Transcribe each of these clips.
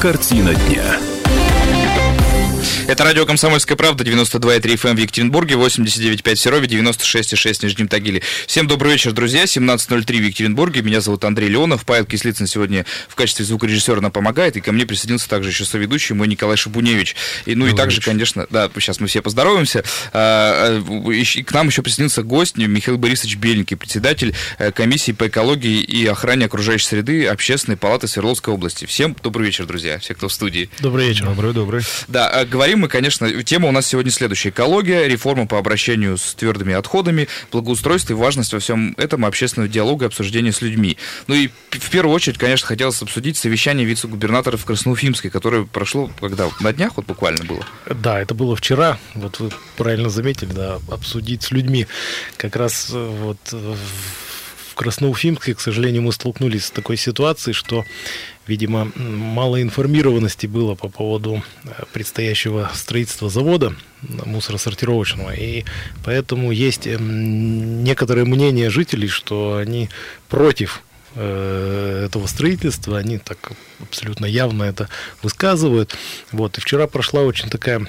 Картина дня. Это радио «Комсомольская правда», 92,3 FM в Екатеринбурге, 89,5 в Серове, 96,6 в Нижнем Тагиле. Всем добрый вечер, друзья. 17.03 в Екатеринбурге. Меня зовут Андрей Леонов. Павел Кислицын сегодня в качестве звукорежиссера нам помогает. И ко мне присоединился также еще соведущий мой Николай Шабуневич. И, ну добрый и также, вечер. конечно, да, сейчас мы все поздороваемся. А, а, и к нам еще присоединился гость Михаил Борисович Беленький, председатель э, комиссии по экологии и охране окружающей среды Общественной палаты Свердловской области. Всем добрый вечер, друзья, все, кто в студии. Добрый вечер. Добрый, добрый. Да, а, говорим мы, конечно, тема у нас сегодня следующая. Экология, реформа по обращению с твердыми отходами, благоустройство и важность во всем этом общественного диалога и обсуждения с людьми. Ну и в первую очередь, конечно, хотелось обсудить совещание вице-губернатора в Красноуфимской, которое прошло, когда, на днях вот буквально было? Да, это было вчера, вот вы правильно заметили, да, обсудить с людьми. Как раз э, вот в Красноуфимске, к сожалению, мы столкнулись с такой ситуацией, что видимо, мало информированности было по поводу э, предстоящего строительства завода мусоросортировочного. И поэтому есть эм, некоторые мнения жителей, что они против э, этого строительства, они так абсолютно явно это высказывают. Вот. И вчера прошла очень такая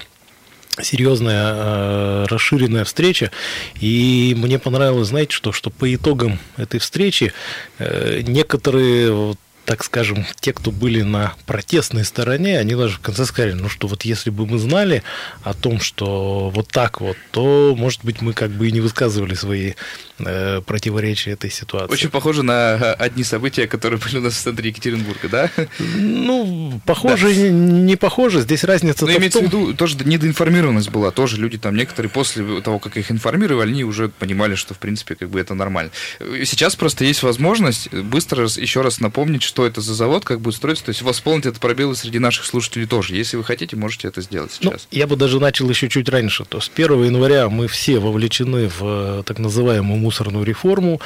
серьезная э, расширенная встреча. И мне понравилось, знаете, что, что по итогам этой встречи некоторые так скажем, те, кто были на протестной стороне, они даже в конце сказали, ну что вот если бы мы знали о том, что вот так вот, то, может быть, мы как бы и не высказывали свои э, противоречия этой ситуации. Очень похоже на э, одни события, которые были у нас в центре Екатеринбурга, да? Ну, похоже, да. не похоже. Здесь разница Но имеется в, том... в виду, тоже недоинформированность была. Тоже люди там некоторые после того, как их информировали, они уже понимали, что, в принципе, как бы это нормально. Сейчас просто есть возможность быстро еще раз напомнить, что это за завод, как будет строиться, то есть восполнить этот пробел среди наших слушателей тоже. Если вы хотите, можете это сделать ну, сейчас. Ну, я бы даже начал еще чуть раньше. То с 1 января мы все вовлечены в э, так называемую мусорную реформу.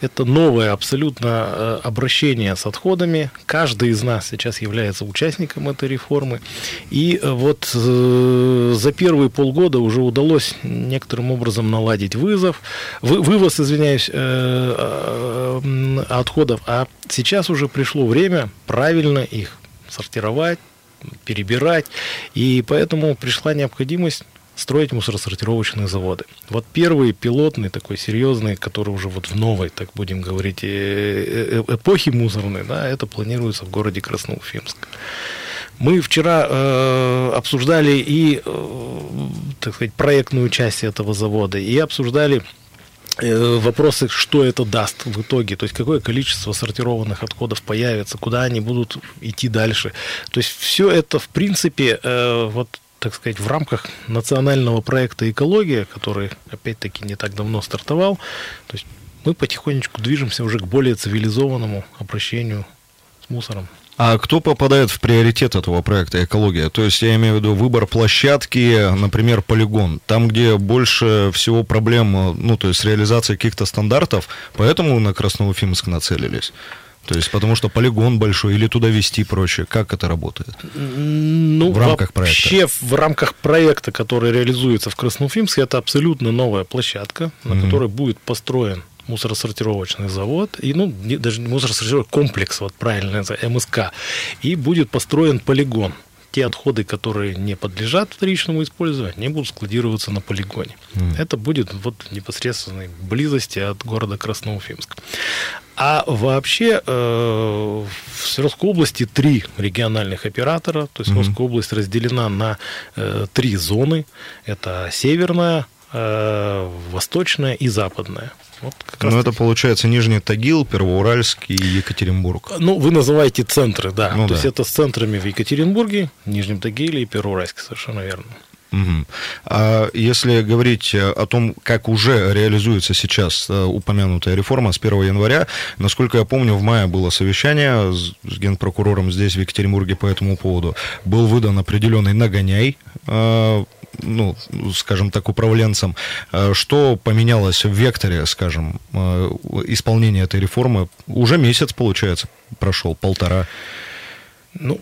Это новое абсолютно э, обращение с отходами. Каждый из нас сейчас является участником этой реформы. И э, вот за первые полгода уже удалось некоторым образом наладить вызов, вы, вывоз, извиняюсь, отходов. А сейчас уже пришло пришло время правильно их сортировать, перебирать, и поэтому пришла необходимость строить мусоросортировочные заводы. Вот первый пилотный, такой серьезный, который уже вот в новой, так будем говорить, э, э, эпохе мусорной, да, это планируется в городе Красноуфимск. Мы вчера э, обсуждали и, э, так сказать, проектную часть этого завода, и обсуждали Э, вопросы, что это даст в итоге, то есть какое количество сортированных отходов появится, куда они будут идти дальше. То есть все это, в принципе, э, вот так сказать, в рамках национального проекта «Экология», который, опять-таки, не так давно стартовал, то есть мы потихонечку движемся уже к более цивилизованному обращению с мусором. А кто попадает в приоритет этого проекта «Экология»? То есть я имею в виду выбор площадки, например, полигон. Там, где больше всего проблем, ну, то есть реализация каких-то стандартов, поэтому на Красноуфимск нацелились. То есть потому что полигон большой или туда вести прочее. Как это работает? Ну, в рамках проекта. Вообще в рамках проекта, который реализуется в Красноуфимске, это абсолютно новая площадка, на mm-hmm. которой будет построен мусоросортировочный завод, и, ну, не, даже мусоросортировочный комплекс, вот правильно это, МСК, и будет построен полигон. Те отходы, которые не подлежат вторичному использованию, они будут складироваться на полигоне. Mm. Это будет вот в непосредственной близости от города Красноуфимск. А вообще э, в Свердловской области три региональных оператора, то есть mm-hmm. область разделена на э, три зоны. Это северная, э, восточная и западная. Вот ну, это получается Нижний Тагил, Первоуральск и Екатеринбург. Ну, вы называете центры, да. Ну, То да. есть это с центрами в Екатеринбурге, Нижнем Тагиле и Первоуральске, совершенно верно. Угу. А если говорить о том, как уже реализуется сейчас э, упомянутая реформа с 1 января, насколько я помню, в мае было совещание с генпрокурором здесь, в Екатеринбурге, по этому поводу. Был выдан определенный нагоняй э, ну, скажем так, управленцам, э, что поменялось в векторе, скажем, э, исполнения этой реформы? Уже месяц, получается, прошел, полтора. Ну,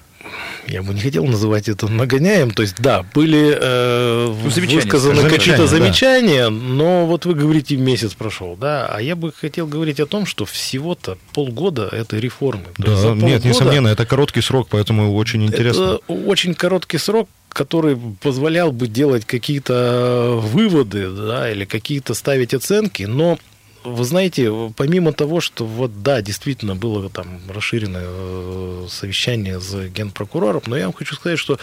я бы не хотел называть это нагоняем. То есть, да, были э, ну, высказаны какие-то замечания, да. но вот вы говорите, месяц прошел, да, а я бы хотел говорить о том, что всего-то полгода этой реформы. Да, нет, несомненно, это короткий срок, поэтому очень интересно. Это очень короткий срок, который позволял бы делать какие-то выводы, да, или какие-то ставить оценки, но вы знаете, помимо того, что вот да, действительно было там расширенное э, совещание с генпрокурором, но я вам хочу сказать, что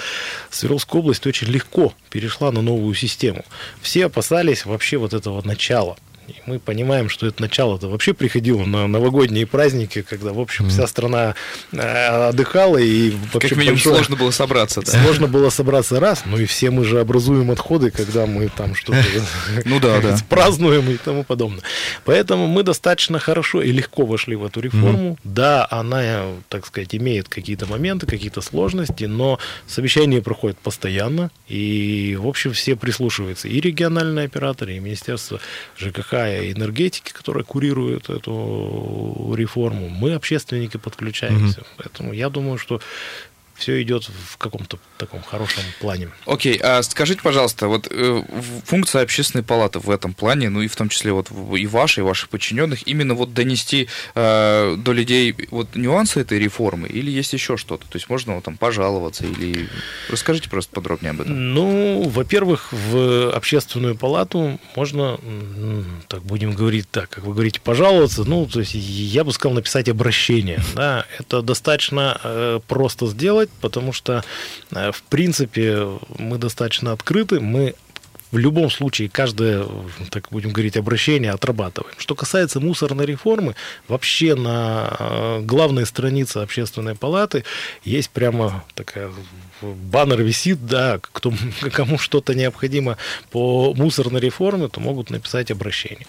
Свердловская область очень легко перешла на новую систему. Все опасались вообще вот этого начала. И мы понимаем, что это начало-то вообще приходило на новогодние праздники, когда, в общем, вся страна э, отдыхала и вообще как минимум большое... сложно было собраться. Да? Сложно было собраться раз, ну и все мы же образуем отходы, когда мы там что-то ну, да, да. празднуем и тому подобное. Поэтому мы достаточно хорошо и легко вошли в эту реформу. Да, она, так сказать, имеет какие-то моменты, какие-то сложности, но совещания проходят постоянно, и, в общем, все прислушиваются, и региональные операторы, и Министерство ЖКХ, и энергетики, которая курирует эту реформу, мы, общественники, подключаемся. Угу. Поэтому я думаю, что все идет в каком-то таком хорошем плане. Окей, okay, а скажите, пожалуйста, вот э, функция общественной палаты в этом плане, ну и в том числе вот и вашей, и ваших подчиненных, именно вот донести э, до людей вот нюансы этой реформы, или есть еще что-то? То есть можно вот, там пожаловаться или расскажите просто подробнее об этом. Ну, во-первых, в общественную палату можно, так будем говорить так, как вы говорите, пожаловаться. Ну, то есть я бы сказал написать обращение. Да, это достаточно э, просто сделать, потому что э, в принципе, мы достаточно открыты, мы в любом случае каждое, так будем говорить, обращение отрабатываем. Что касается мусорной реформы, вообще на э, главной странице общественной палаты есть прямо такая баннер висит, да, кто, кому что-то необходимо по мусорной реформе, то могут написать обращение.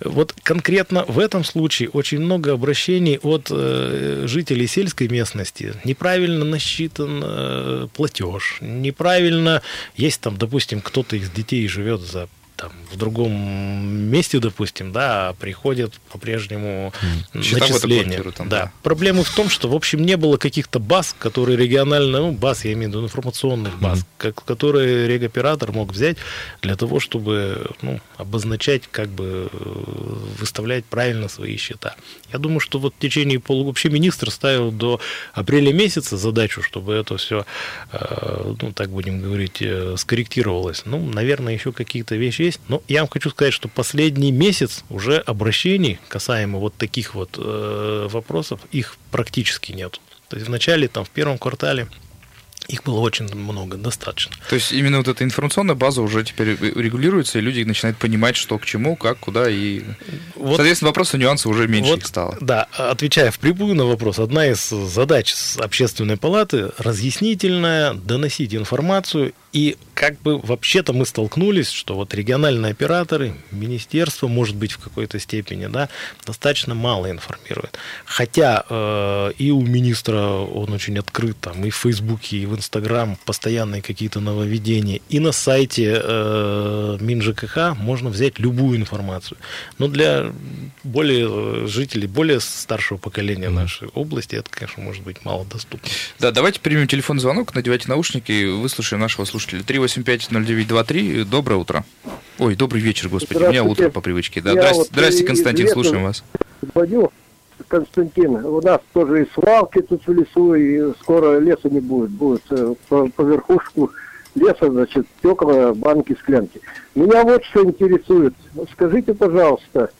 Вот конкретно в этом случае очень много обращений от э, жителей сельской местности. Неправильно насчитан э, платеж, неправильно, есть там, допустим, кто-то из детей живет за там, в другом месте, допустим, да, приходят по-прежнему начисления. Там, да. да. Проблема в том, что, в общем, не было каких-то баз, которые регионально, ну, баз, я имею в виду информационных баз, mm-hmm. как, которые регоператор мог взять для того, чтобы ну, обозначать, как бы выставлять правильно свои счета. Я думаю, что вот в течение полугода вообще министр ставил до апреля месяца задачу, чтобы это все, э, ну, так будем говорить, э, скорректировалось. Ну, наверное, еще какие-то вещи есть. Но я вам хочу сказать, что последний месяц уже обращений касаемо вот таких вот э, вопросов, их практически нет. То есть в начале, там, в первом квартале их было очень много, достаточно. То есть именно вот эта информационная база уже теперь регулируется, и люди начинают понимать, что к чему, как, куда, и, вот, соответственно, вопросы, нюансы уже меньше вот, их стало. Да, отвечая в прямую на вопрос, одна из задач общественной палаты разъяснительная, доносить информацию и как бы вообще-то мы столкнулись, что вот региональные операторы, министерство, может быть, в какой-то степени, да, достаточно мало информирует. Хотя э, и у министра он очень открыт, там, и в Фейсбуке, и в Инстаграм постоянные какие-то нововведения, и на сайте э, МинЖКХ можно взять любую информацию. Но для более жителей, более старшего поколения нашей области это, конечно, может быть мало доступно. Да, давайте примем телефонный звонок, надевайте наушники, выслушаем нашего слушателя слушатели. 385-0923. Доброе утро. Ой, добрый вечер, господи. У меня утро по привычке. Да, здрасте, вот здрасте, Константин, слушаем вас. Звоню, Константин, у нас тоже и свалки тут в лесу, и скоро леса не будет. Будет э, по, по верхушку леса, значит, стекла, банки, склянки. Меня вот что интересует. Скажите, пожалуйста,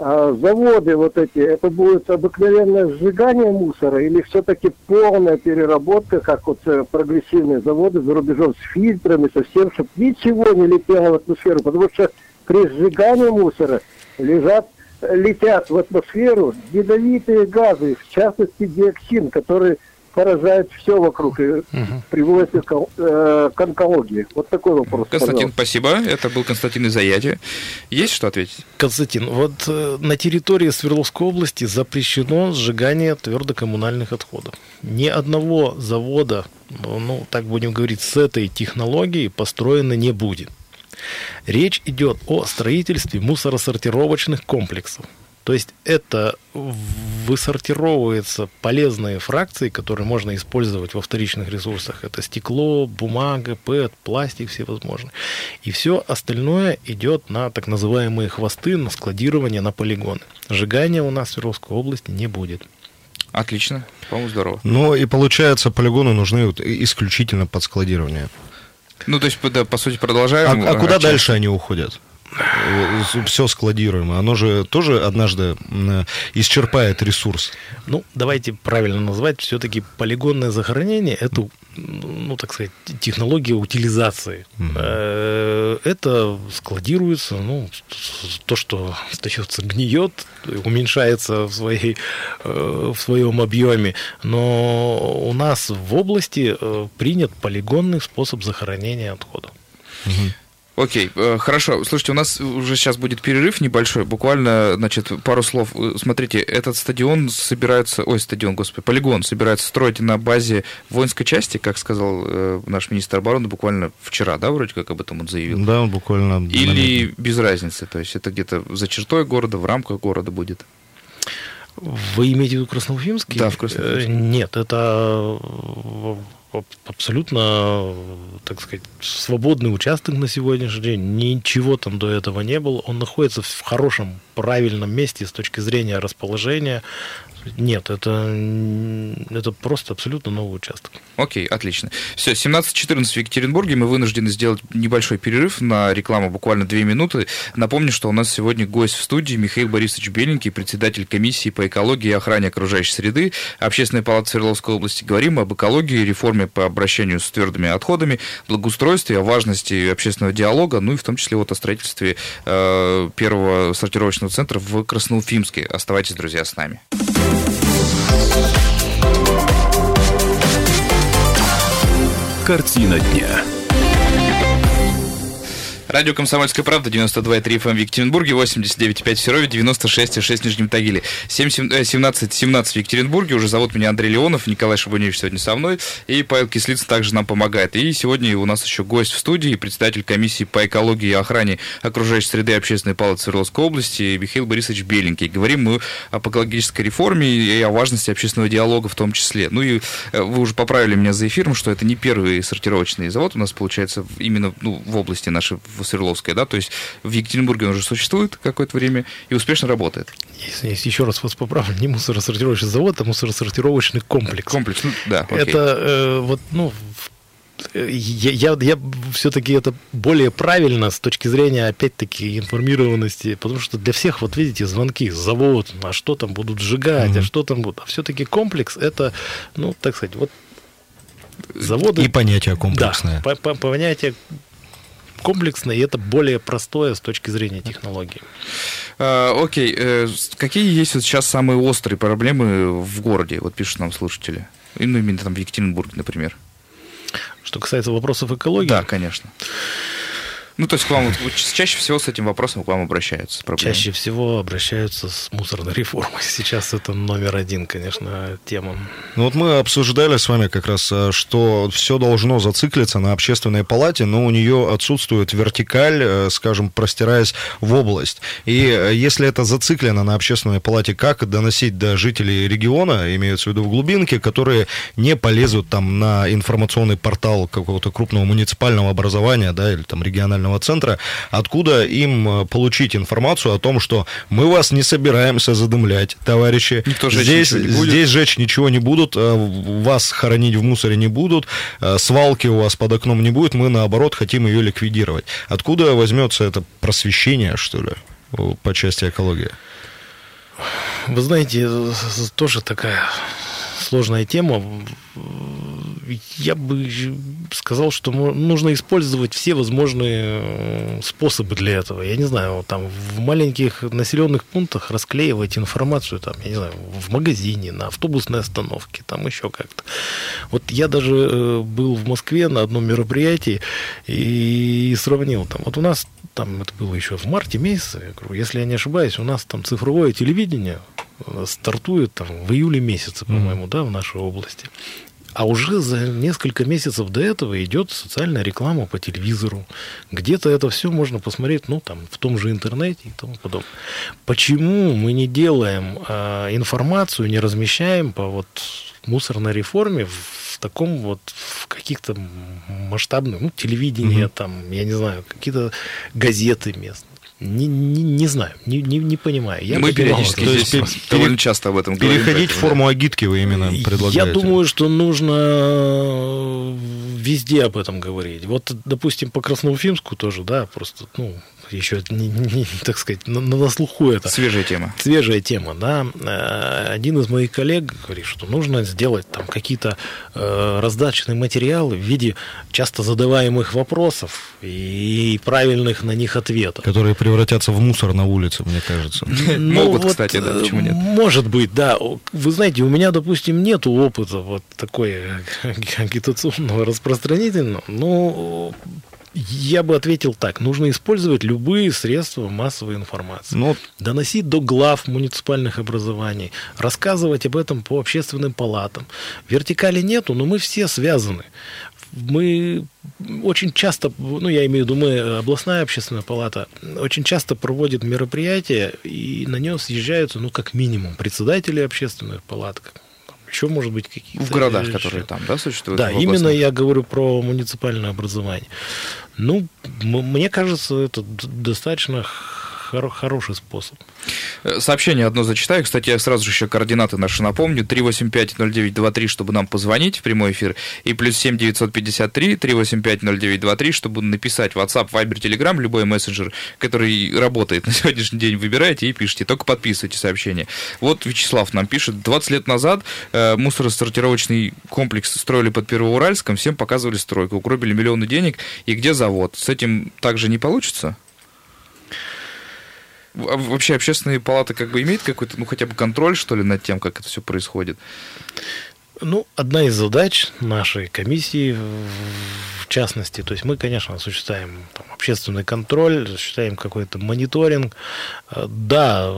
а заводы вот эти, это будет обыкновенное сжигание мусора или все-таки полная переработка, как вот э, прогрессивные заводы за рубежом с фильтрами, со всем, чтобы ничего не летело в атмосферу, потому что при сжигании мусора лежат, летят в атмосферу ядовитые газы, в частности диоксин, который поражает все вокруг и угу. приводит к, э, к онкологии. Вот такой вопрос. Константин, пожалуйста. спасибо. Это был Константин из Аяти. Есть что ответить? Константин, вот э, на территории Свердловской области запрещено сжигание твердокоммунальных отходов. Ни одного завода, ну, так будем говорить, с этой технологией построено не будет. Речь идет о строительстве мусоросортировочных комплексов. То есть это высортировываются полезные фракции, которые можно использовать во вторичных ресурсах. Это стекло, бумага, ПЭТ, пластик всевозможный. И все остальное идет на так называемые хвосты, на складирование, на полигоны. Сжигания у нас в Свердловской области не будет. Отлично, по-моему, здорово. Ну и получается, полигоны нужны вот исключительно под складирование. Ну, то есть, да, по сути, продолжаем. А, а куда дальше они уходят? Все складируемо, оно же тоже однажды исчерпает ресурс. Ну, давайте правильно назвать, все-таки полигонное захоронение – это, ну, так сказать, технология утилизации. Mm-hmm. Это складируется, ну, то, что остается, гниет, уменьшается в, своей, э, в своем объеме, но у нас в области э, принят полигонный способ захоронения отходов. Mm-hmm. Окей, э, хорошо. Слушайте, у нас уже сейчас будет перерыв небольшой, буквально, значит, пару слов. Э, смотрите, этот стадион собирается, ой, стадион, господи, полигон собирается строить на базе воинской части, как сказал э, наш министр обороны буквально вчера, да, вроде как об этом он заявил? Да, он буквально... Или без разницы, то есть это где-то за чертой города, в рамках города будет? Вы имеете в виду Красноуфимский? Да, в Красноуфимске. Нет, это абсолютно, так сказать, свободный участок на сегодняшний день. Ничего там до этого не было. Он находится в хорошем, правильном месте с точки зрения расположения. Нет, это, это просто абсолютно новый участок. Окей, отлично. Все, 17.14 в Екатеринбурге. Мы вынуждены сделать небольшой перерыв на рекламу, буквально две минуты. Напомню, что у нас сегодня гость в студии Михаил Борисович Беленький, председатель комиссии по экологии и охране окружающей среды Общественной палаты Свердловской области. Говорим об экологии, реформе по обращению с твердыми отходами, благоустройстве, о важности общественного диалога, ну и в том числе вот о строительстве э, первого сортировочного центра в Красноуфимске. Оставайтесь, друзья, с нами. Картина дня. Радио «Комсомольская правда», 92,3 FM в Екатеринбурге, 89,5 в Серове, 96,6 в Нижнем Тагиле. 17, 17 в Екатеринбурге, уже зовут меня Андрей Леонов, Николай Шабуневич сегодня со мной, и Павел Кислицын также нам помогает. И сегодня у нас еще гость в студии, председатель комиссии по экологии и охране окружающей среды общественной палаты Свердловской области Михаил Борисович Беленький. Говорим мы об экологической реформе и о важности общественного диалога в том числе. Ну и э, вы уже поправили меня за эфиром, что это не первый сортировочный завод у нас получается именно ну, в области нашей, в Свердловской, да, то есть в Екатеринбурге он уже существует какое-то время и успешно работает. Если, еще раз вас поправлю, не мусоросортировочный завод, а мусоросортировочный комплекс. Комплекс, ну, да. Окей. Это э, вот, ну, я, я, я все-таки это более правильно с точки зрения, опять-таки, информированности, потому что для всех, вот видите, звонки, завод, а что там будут сжигать, mm-hmm. а что там будут. А все-таки комплекс это, ну, так сказать, вот заводы... И понятие комплексное. Да, по, по, понятие комплексное, и это более простое с точки зрения технологии. А, окей, э, какие есть вот сейчас самые острые проблемы в городе, вот пишут нам слушатели? Ну, именно там в Екатеринбурге, например. Что касается вопросов экологии? Да, конечно. Ну, то есть к вам вот, чаще всего с этим вопросом к вам обращаются? Чаще всего обращаются с мусорной реформой. Сейчас это номер один, конечно, тема. Ну вот мы обсуждали с вами как раз, э, что все должно зациклиться на общественной палате, но у нее отсутствует вертикаль, э, скажем, простираясь в область. И э, если это зациклено на общественной палате, как доносить до жителей региона, имеется в виду в глубинке, которые не полезут там на информационный портал какого-то крупного муниципального образования, да, или там регионального регионального центра, откуда им э, получить информацию о том, что мы вас не собираемся задымлять, товарищи. Никто здесь, здесь жечь ничего не будут, э, вас хоронить в мусоре не будут, э, свалки у вас под окном не будет, мы наоборот хотим ее ликвидировать. Откуда возьмется это просвещение, что ли, по части экологии? Вы знаете, тоже такая сложная тема я бы сказал, что нужно использовать все возможные э, способы для этого. Я не знаю, там в маленьких населенных пунктах расклеивать информацию, там, я не знаю, в магазине, на автобусной остановке, там еще как-то. Вот я даже э, был в Москве на одном мероприятии и сравнил там. Вот у нас там это было еще в марте месяце, я говорю, если я не ошибаюсь, у нас там цифровое телевидение стартует там в июле месяце, по-моему, mm-hmm. да, в нашей области. А уже за несколько месяцев до этого идет социальная реклама по телевизору. Где-то это все можно посмотреть, ну, там, в том же интернете и тому подобное. Почему мы не делаем э, информацию, не размещаем по вот мусорной реформе в таком вот, в каких-то масштабных, ну, телевидение, mm-hmm. там, я не знаю, какие-то газеты местные. Не, не, не знаю, не, не, не понимаю. Я Мы периодически то здесь пере... довольно часто об этом говорим. Переходить в форму агитки вы именно предлагаете? Я думаю, что нужно везде об этом говорить. Вот, допустим, по Красноуфимску тоже, да, просто, ну, еще, не, не, так сказать, на, на слуху это. Свежая тема. Свежая тема, да. Э, один из моих коллег говорит, что нужно сделать там какие-то э, раздачные материалы в виде часто задаваемых вопросов и правильных на них ответов. Которые превратятся в мусор на улице, мне кажется. Ну, Могут, кстати, да, почему нет? Может быть, да. Вы знаете, у меня, допустим, нет опыта вот такой агитационного распространительного, но я бы ответил так. Нужно использовать любые средства массовой информации. Но... Ну, Доносить до глав муниципальных образований, рассказывать об этом по общественным палатам. Вертикали нету, но мы все связаны. Мы очень часто, ну, я имею в виду, мы, областная общественная палата, очень часто проводит мероприятия, и на нее съезжаются, ну, как минимум, председатели общественных палат, еще, может быть, какие-то... В городах, которые там, да, существуют? Да, именно я говорю про муниципальное образование. Ну, мне кажется, это достаточно хор- хороший способ. Э, сообщение одно зачитаю. Кстати, я сразу же еще координаты наши напомню. 385-0923, чтобы нам позвонить в прямой эфир. И плюс 7 953 385-0923, чтобы написать WhatsApp, Viber, Telegram, любой мессенджер, который работает на сегодняшний день, выбираете и пишите. Только подписывайте сообщение. Вот Вячеслав нам пишет. 20 лет назад э, мусоросортировочный комплекс строили под Первоуральском, всем показывали стройку, угробили миллионы денег. И где завод? С этим также не получится? А вообще общественные палаты как бы имеют какой-то, ну, хотя бы контроль, что ли, над тем, как это все происходит? Ну, одна из задач нашей комиссии, в частности, то есть мы, конечно, осуществляем там, общественный контроль, осуществляем какой-то мониторинг. Э, да,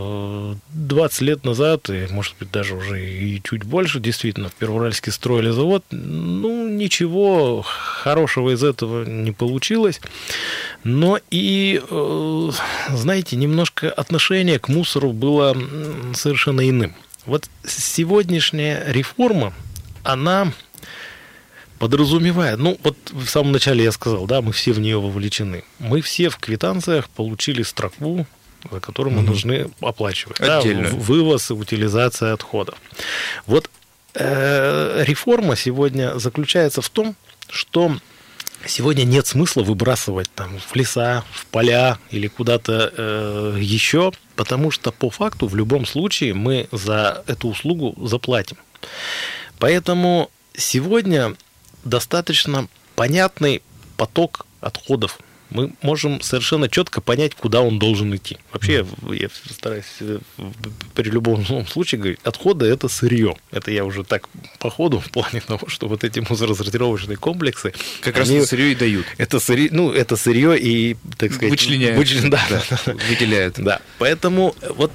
20 лет назад, и, может быть, даже уже и чуть больше, действительно, в Первоуральске строили завод. Ну, ничего хорошего из этого не получилось. Но и, э, знаете, немножко отношение к мусору было совершенно иным. Вот сегодняшняя реформа, она подразумевает, ну вот в самом начале я сказал, да, мы все в нее вовлечены. Мы все в квитанциях получили строку, за которую мы mm должны оплачивать. Отдельно. Да, вывоз и утилизация отходов. Вот э, реформа сегодня заключается в том, что сегодня нет смысла выбрасывать там в леса, в поля или куда-то э, еще, потому что по факту в любом случае мы за эту услугу заплатим. Поэтому сегодня достаточно понятный поток отходов. Мы можем совершенно четко понять, куда он должен идти. Вообще, я стараюсь э, при любом случае говорить, отходы – это сырье. Это я уже так по ходу в плане того, что вот эти мусоросортировочные комплексы… Как они, раз сырье и дают. Это сырье, ну, это сырье и, так сказать… Вычленяют. Вычлен, да, да, выделяют. Да, поэтому вот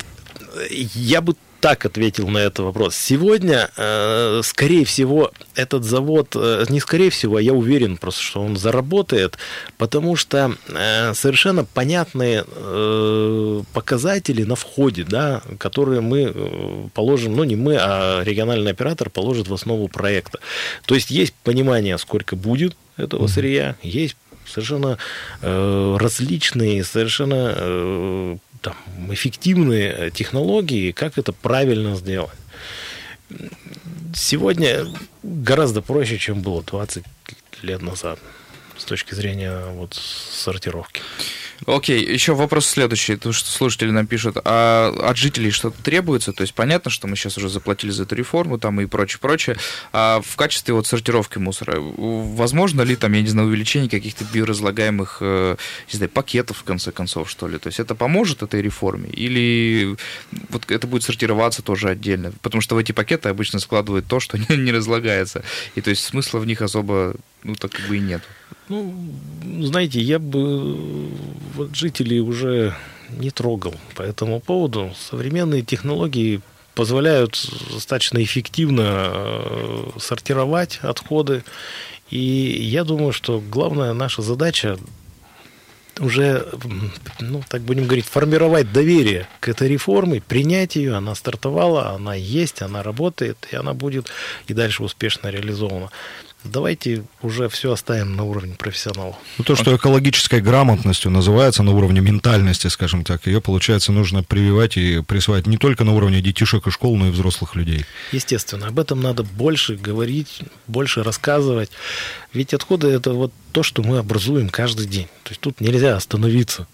я бы так ответил на этот вопрос. Сегодня, э, скорее всего, этот завод, э, не скорее всего, а я уверен просто, что он заработает, потому что э, совершенно понятные показатели на входе, да, которые мы положим, ну не мы, а региональный оператор положит в основу проекта. То есть есть понимание, сколько будет этого сырья, есть совершенно э, различные, совершенно э, там, эффективные технологии, как это правильно сделать. Сегодня гораздо проще, чем было 20 лет назад с точки зрения вот сортировки. Окей, еще вопрос следующий, то, что слушатели нам пишут, а от жителей что-то требуется? То есть понятно, что мы сейчас уже заплатили за эту реформу там и прочее, прочее. А в качестве вот сортировки мусора, возможно ли там, я не знаю, увеличение каких-то биоразлагаемых, э, не знаю, пакетов, в конце концов, что ли? То есть это поможет этой реформе? Или вот это будет сортироваться тоже отдельно? Потому что в эти пакеты обычно складывают то, что не, разлагается. И то есть смысла в них особо, ну, так как бы и нет. Ну, знаете, я бы вот жителей уже не трогал по этому поводу. Современные технологии позволяют достаточно эффективно сортировать отходы. И я думаю, что главная наша задача уже, ну, так будем говорить, формировать доверие к этой реформе, принять ее, она стартовала, она есть, она работает, и она будет и дальше успешно реализована. Давайте уже все оставим на уровне профессионалов. Ну, то, что экологической грамотностью называется на уровне ментальности, скажем так, ее, получается, нужно прививать и присваивать не только на уровне детишек и школ, но и взрослых людей. Естественно, об этом надо больше говорить, больше рассказывать. Ведь отходы – это вот то, что мы образуем каждый день. То есть тут нельзя остановиться.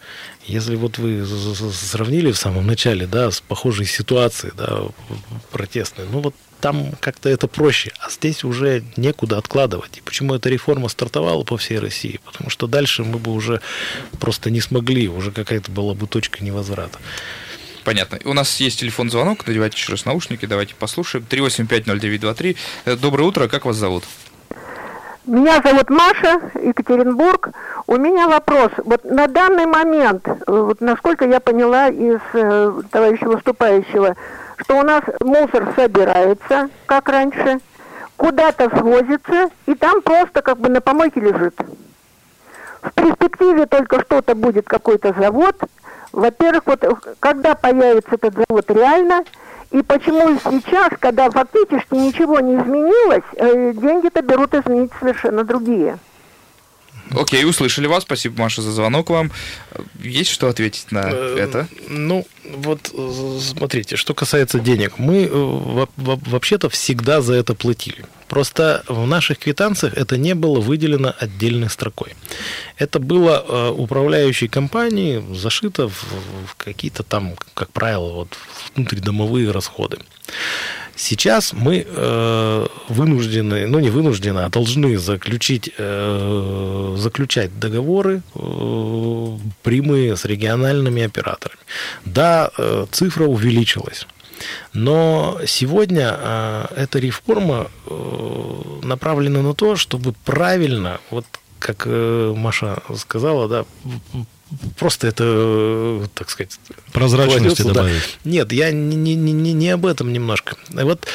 Если вот вы сравнили в самом начале, да, с похожей ситуацией, да, протестной, ну вот там как-то это проще, а здесь уже некуда откладывать. И почему эта реформа стартовала по всей России? Потому что дальше мы бы уже просто не смогли, уже какая-то была бы точка невозврата. Понятно. У нас есть телефон звонок, надевайте еще раз наушники, давайте послушаем. 3850923. Э, доброе утро, как вас зовут? Меня зовут Маша, Екатеринбург. У меня вопрос. Вот на данный момент, э, вот насколько я поняла из э, товарища выступающего, что у нас мусор собирается, как раньше, куда-то свозится, и там просто как бы на помойке лежит. В перспективе только что-то будет какой-то завод. Во-первых, вот когда появится этот завод реально, и почему сейчас, когда фактически ничего не изменилось, э, деньги-то берут изменить совершенно другие. Окей, услышали вас. Спасибо, Маша, за звонок вам. Есть что ответить на э, это? Ну, вот э, смотрите, что касается денег. Мы э, вообще-то всегда за это платили. Просто в наших квитанциях это не было выделено отдельной строкой. Это было управляющей компанией зашито в какие-то там, как правило, вот внутридомовые расходы. Сейчас мы э, вынуждены, ну не вынуждены, а должны заключить, э, заключать договоры э, прямые с региональными операторами. Да, э, цифра увеличилась. Но сегодня э, эта реформа э, направлена на то, чтобы правильно, вот как Маша сказала, да, просто это, так сказать... Прозрачности добавить. Да. Нет, я не, не, не, не об этом немножко. Вот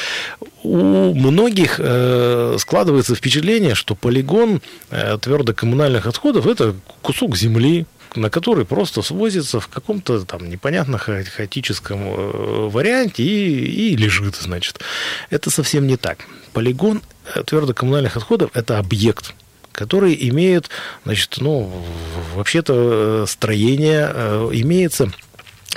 у многих э, складывается впечатление, что полигон э, твердокоммунальных отходов – это кусок земли, на который просто свозится в каком-то там непонятно хаотическом э, варианте и, и лежит, значит. Это совсем не так. Полигон э, твердокоммунальных отходов – это объект – которые имеют, значит, ну, вообще-то э, строение имеется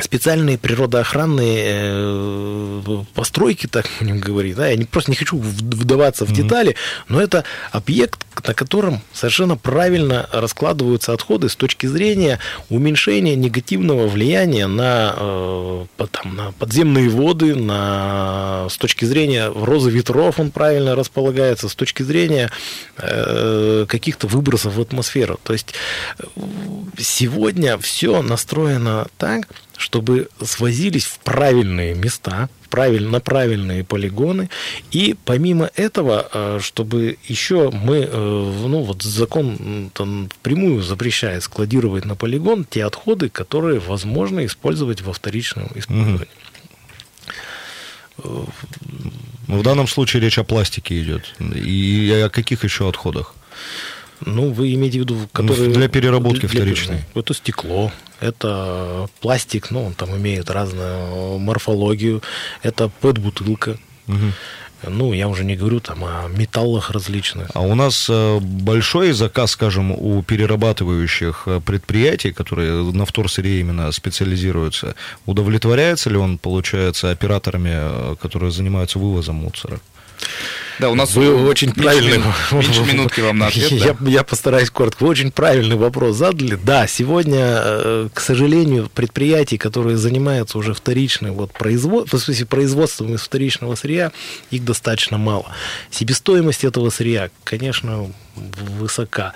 специальные природоохранные э, постройки, так будем говорить. Да? Я не, просто не хочу вдаваться в детали, но это объект, на котором совершенно правильно раскладываются отходы с точки зрения уменьшения негативного влияния на, э, там, на подземные воды, на, с точки зрения розы ветров он правильно располагается, с точки зрения э, каких-то выбросов в атмосферу. То есть сегодня все настроено так, чтобы свозились в правильные места, правиль, на правильные полигоны. И помимо этого, э, чтобы еще мы, э, ну вот закон там, прямую запрещает складировать на полигон те отходы, которые возможно использовать во вторичном использовании. Угу. В данном случае речь о пластике идет. И о каких еще отходах? Ну, вы имеете в виду, которые... Ну, для переработки для, вторичной. Это стекло, это пластик, ну, он там имеет разную морфологию, это пэт-бутылка. Угу. Ну, я уже не говорю там о металлах различных. А у нас э, большой заказ, скажем, у перерабатывающих э, предприятий, которые на вторсырье именно специализируются, удовлетворяется ли он, получается, операторами, э, которые занимаются вывозом мусора? Да, у нас Вы очень правильный... Меньше минутки вам на ответ, я, да? я постараюсь коротко. Вы очень правильный вопрос задали. Да, сегодня, э, к сожалению, предприятий, которые занимаются уже вторичным вот, производством, в смысле, производством из вторичного сырья, их достаточно мало. Себестоимость этого сырья, конечно, высока.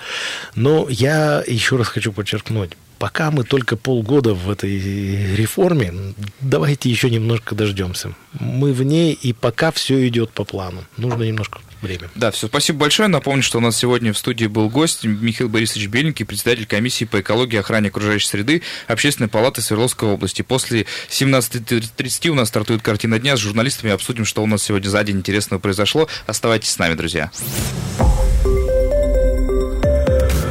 Но я еще раз хочу подчеркнуть, пока мы только полгода в этой реформе, давайте еще немножко дождемся. Мы в ней, и пока все идет по плану. Нужно немножко время. Да, все, спасибо большое. Напомню, что у нас сегодня в студии был гость Михаил Борисович Беленький, председатель комиссии по экологии и охране окружающей среды Общественной палаты Свердловской области. После 17.30 у нас стартует картина дня с журналистами. Обсудим, что у нас сегодня за день интересного произошло. Оставайтесь с нами, друзья.